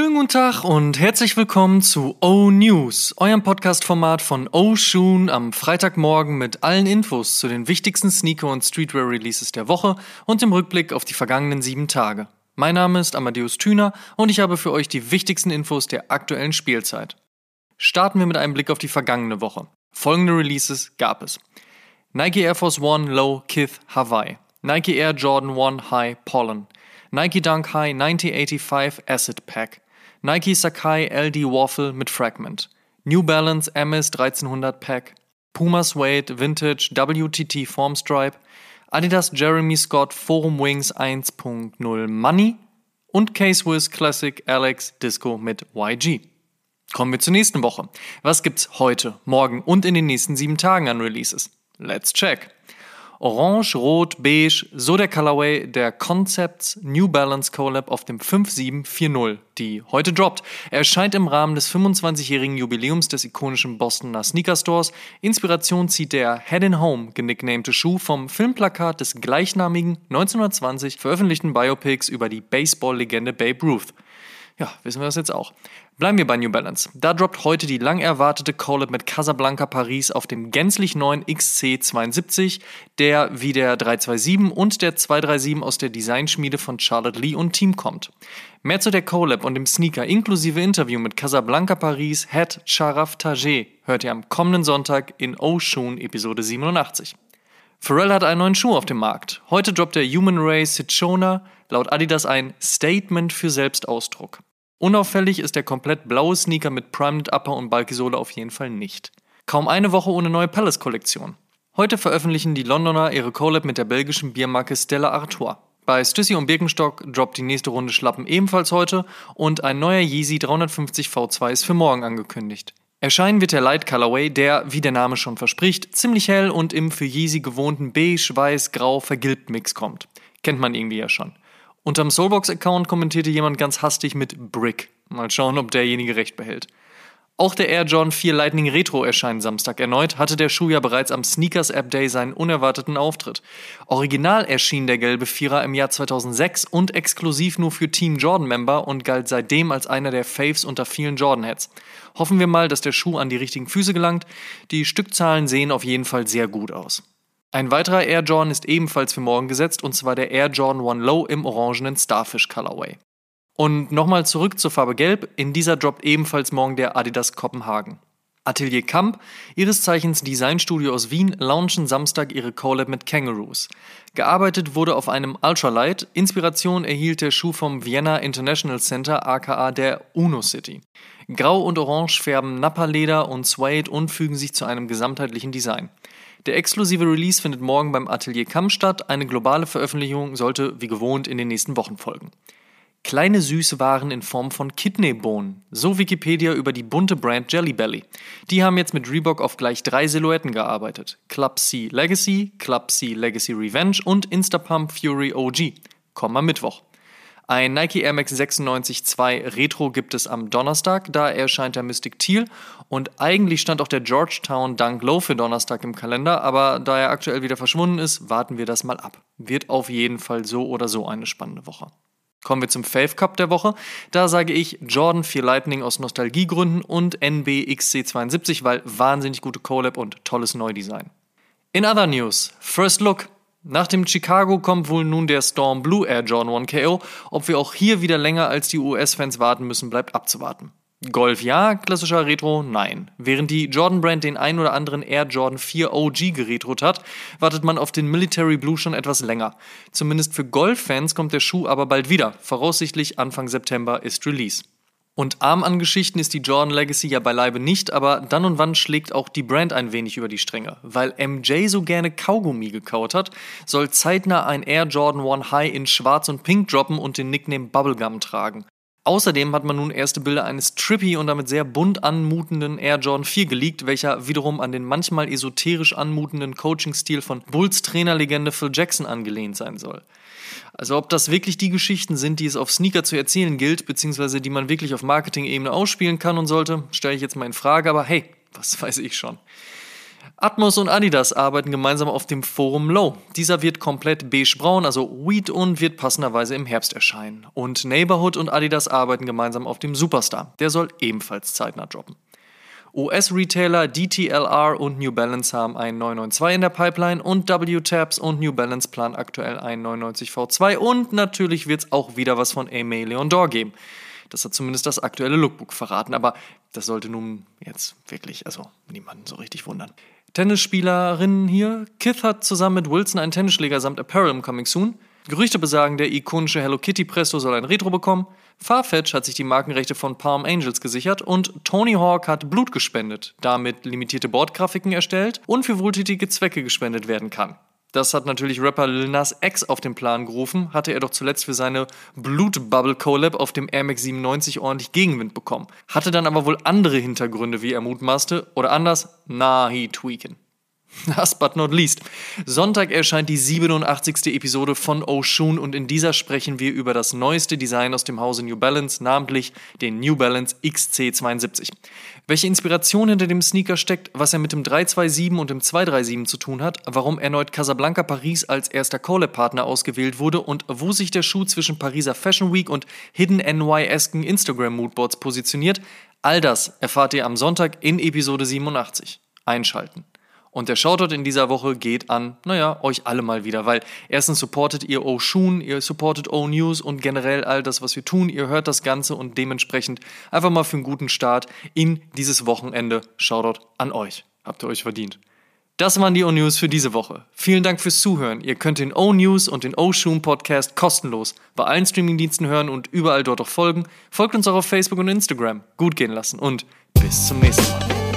Schönen guten Tag und herzlich willkommen zu O News, eurem Podcast-Format von O Shoon am Freitagmorgen mit allen Infos zu den wichtigsten Sneaker- und Streetwear-Releases der Woche und dem Rückblick auf die vergangenen sieben Tage. Mein Name ist Amadeus Thüner und ich habe für euch die wichtigsten Infos der aktuellen Spielzeit. Starten wir mit einem Blick auf die vergangene Woche. Folgende Releases gab es. Nike Air Force One Low Kith Hawaii, Nike Air Jordan 1 High Pollen, Nike Dunk High 9085 Acid Pack, Nike Sakai LD Waffle mit Fragment, New Balance MS 1300 Pack, Puma Suede Vintage WTT Formstripe, Adidas Jeremy Scott Forum Wings 1.0 Money und K-Swiss Classic Alex Disco mit YG. Kommen wir zur nächsten Woche. Was gibt's heute, morgen und in den nächsten sieben Tagen an Releases? Let's check. Orange, Rot, Beige, so der Colorway der Concepts New Balance Collab auf dem 5740, die heute droppt. Er erscheint im Rahmen des 25-jährigen Jubiläums des ikonischen Bostoner Sneaker Stores. Inspiration zieht der Head in Home genicknamte Schuh vom Filmplakat des gleichnamigen 1920 veröffentlichten Biopics über die Baseball-Legende Babe Ruth. Ja, wissen wir das jetzt auch. Bleiben wir bei New Balance. Da droppt heute die lang erwartete Collab mit Casablanca Paris auf dem gänzlich neuen XC72, der wie der 327 und der 237 aus der Designschmiede von Charlotte Lee und Team kommt. Mehr zu der Collab und dem Sneaker inklusive Interview mit Casablanca Paris Head Sharaf Tajé hört ihr am kommenden Sonntag in Oshun Episode 87. Pharrell hat einen neuen Schuh auf dem Markt. Heute droppt der Human Ray Citrona laut Adidas ein Statement für Selbstausdruck. Unauffällig ist der komplett blaue Sneaker mit Primed Upper und Bulky Sohle auf jeden Fall nicht. Kaum eine Woche ohne neue Palace-Kollektion. Heute veröffentlichen die Londoner ihre Collab mit der belgischen Biermarke Stella Artois. Bei Stüssi und Birkenstock droppt die nächste Runde Schlappen ebenfalls heute und ein neuer Yeezy 350 V2 ist für morgen angekündigt. Erscheinen wird der Light Colorway, der, wie der Name schon verspricht, ziemlich hell und im für Yeezy gewohnten beige, weiß, grau vergilbt Mix kommt. Kennt man irgendwie ja schon. Unterm Soulbox-Account kommentierte jemand ganz hastig mit Brick. Mal schauen, ob derjenige recht behält. Auch der Air John 4 Lightning Retro erscheint Samstag erneut, hatte der Schuh ja bereits am Sneakers App Day seinen unerwarteten Auftritt. Original erschien der gelbe Vierer im Jahr 2006 und exklusiv nur für Team Jordan Member und galt seitdem als einer der Faves unter vielen Jordan Heads. Hoffen wir mal, dass der Schuh an die richtigen Füße gelangt. Die Stückzahlen sehen auf jeden Fall sehr gut aus. Ein weiterer Air Jordan ist ebenfalls für morgen gesetzt und zwar der Air Jordan One Low im orangenen Starfish Colorway. Und nochmal zurück zur Farbe Gelb. In dieser droppt ebenfalls morgen der Adidas Kopenhagen. Atelier Kamp, ihres Zeichens Designstudio aus Wien, launchen Samstag ihre Collab mit Kangaroos. Gearbeitet wurde auf einem Ultralight. Inspiration erhielt der Schuh vom Vienna International Center, aka der Uno City. Grau und Orange färben Nappa-Leder und Suede und fügen sich zu einem gesamtheitlichen Design. Der exklusive Release findet morgen beim Atelier Kamm statt. Eine globale Veröffentlichung sollte wie gewohnt in den nächsten Wochen folgen. Kleine süße Waren in Form von Kidneybohnen. So Wikipedia über die bunte Brand Jelly Belly. Die haben jetzt mit Reebok auf gleich drei Silhouetten gearbeitet. Club C Legacy, Club C Legacy Revenge und Instapump Fury OG. Kommen am Mittwoch. Ein Nike Air Max 96 2 Retro gibt es am Donnerstag, da erscheint der Mystic Teal und eigentlich stand auch der Georgetown Dunk Low für Donnerstag im Kalender, aber da er aktuell wieder verschwunden ist, warten wir das mal ab. Wird auf jeden Fall so oder so eine spannende Woche. Kommen wir zum Fave Cup der Woche. Da sage ich Jordan 4 Lightning aus Nostalgiegründen und NB XC72, weil wahnsinnig gute Collab und tolles Neudesign. In other news, First Look. Nach dem Chicago kommt wohl nun der Storm Blue Air Jordan 1 KO. Ob wir auch hier wieder länger als die US-Fans warten müssen, bleibt abzuwarten. Golf ja, klassischer Retro nein. Während die Jordan Brand den ein oder anderen Air Jordan 4 OG geretrot hat, wartet man auf den Military Blue schon etwas länger. Zumindest für Golf-Fans kommt der Schuh aber bald wieder. Voraussichtlich Anfang September ist Release. Und arm an Geschichten ist die Jordan Legacy ja beileibe nicht, aber dann und wann schlägt auch die Brand ein wenig über die Stränge. Weil MJ so gerne Kaugummi gekaut hat, soll zeitnah ein Air Jordan 1 High in Schwarz und Pink droppen und den Nickname Bubblegum tragen. Außerdem hat man nun erste Bilder eines trippy und damit sehr bunt anmutenden Air Jordan 4 geleakt, welcher wiederum an den manchmal esoterisch anmutenden Coaching-Stil von Bulls Trainerlegende Phil Jackson angelehnt sein soll. Also ob das wirklich die Geschichten sind, die es auf Sneaker zu erzählen gilt, beziehungsweise die man wirklich auf Marketing-Ebene ausspielen kann und sollte, stelle ich jetzt mal in Frage, aber hey, was weiß ich schon. Atmos und Adidas arbeiten gemeinsam auf dem Forum Low. Dieser wird komplett beige-braun, also Wheat und wird passenderweise im Herbst erscheinen. Und Neighborhood und Adidas arbeiten gemeinsam auf dem Superstar. Der soll ebenfalls zeitnah droppen. US-Retailer DTLR und New Balance haben einen 992 in der Pipeline und W-Tabs und New Balance planen aktuell einen 99 V2 und natürlich wird es auch wieder was von Aimee Leon Dor geben. Das hat zumindest das aktuelle Lookbook verraten, aber das sollte nun jetzt wirklich, also niemanden so richtig wundern. Tennisspielerinnen hier. Kith hat zusammen mit Wilson einen Tennisschläger samt Apparel im Coming Soon. Gerüchte besagen, der ikonische Hello Kitty Presto soll ein Retro bekommen. Farfetch hat sich die Markenrechte von Palm Angels gesichert und Tony Hawk hat Blut gespendet, damit limitierte Bordgrafiken erstellt und für wohltätige Zwecke gespendet werden kann. Das hat natürlich Rapper Lil Nas X auf den Plan gerufen, hatte er doch zuletzt für seine Blutbubble Collab auf dem Air Max 97 ordentlich Gegenwind bekommen. Hatte dann aber wohl andere Hintergründe, wie er mutmaßte, oder anders, nah, he tweaken. Last but not least. Sonntag erscheint die 87. Episode von Oshun und in dieser sprechen wir über das neueste Design aus dem Hause New Balance, namentlich den New Balance XC72. Welche Inspiration hinter dem Sneaker steckt, was er mit dem 327 und dem 237 zu tun hat, warum erneut Casablanca Paris als erster Collab-Partner ausgewählt wurde und wo sich der Schuh zwischen Pariser Fashion Week und Hidden NY-esken Instagram-Moodboards positioniert, all das erfahrt ihr am Sonntag in Episode 87. Einschalten. Und der Shoutout in dieser Woche geht an, naja, euch alle mal wieder, weil erstens supportet ihr Oshun, ihr supportet O-News und generell all das, was wir tun. Ihr hört das Ganze und dementsprechend einfach mal für einen guten Start in dieses Wochenende. Shoutout an euch. Habt ihr euch verdient. Das waren die O-News für diese Woche. Vielen Dank fürs Zuhören. Ihr könnt den O-News und den O-Shoom Podcast kostenlos bei allen Streamingdiensten hören und überall dort auch folgen. Folgt uns auch auf Facebook und Instagram. Gut gehen lassen und bis zum nächsten Mal.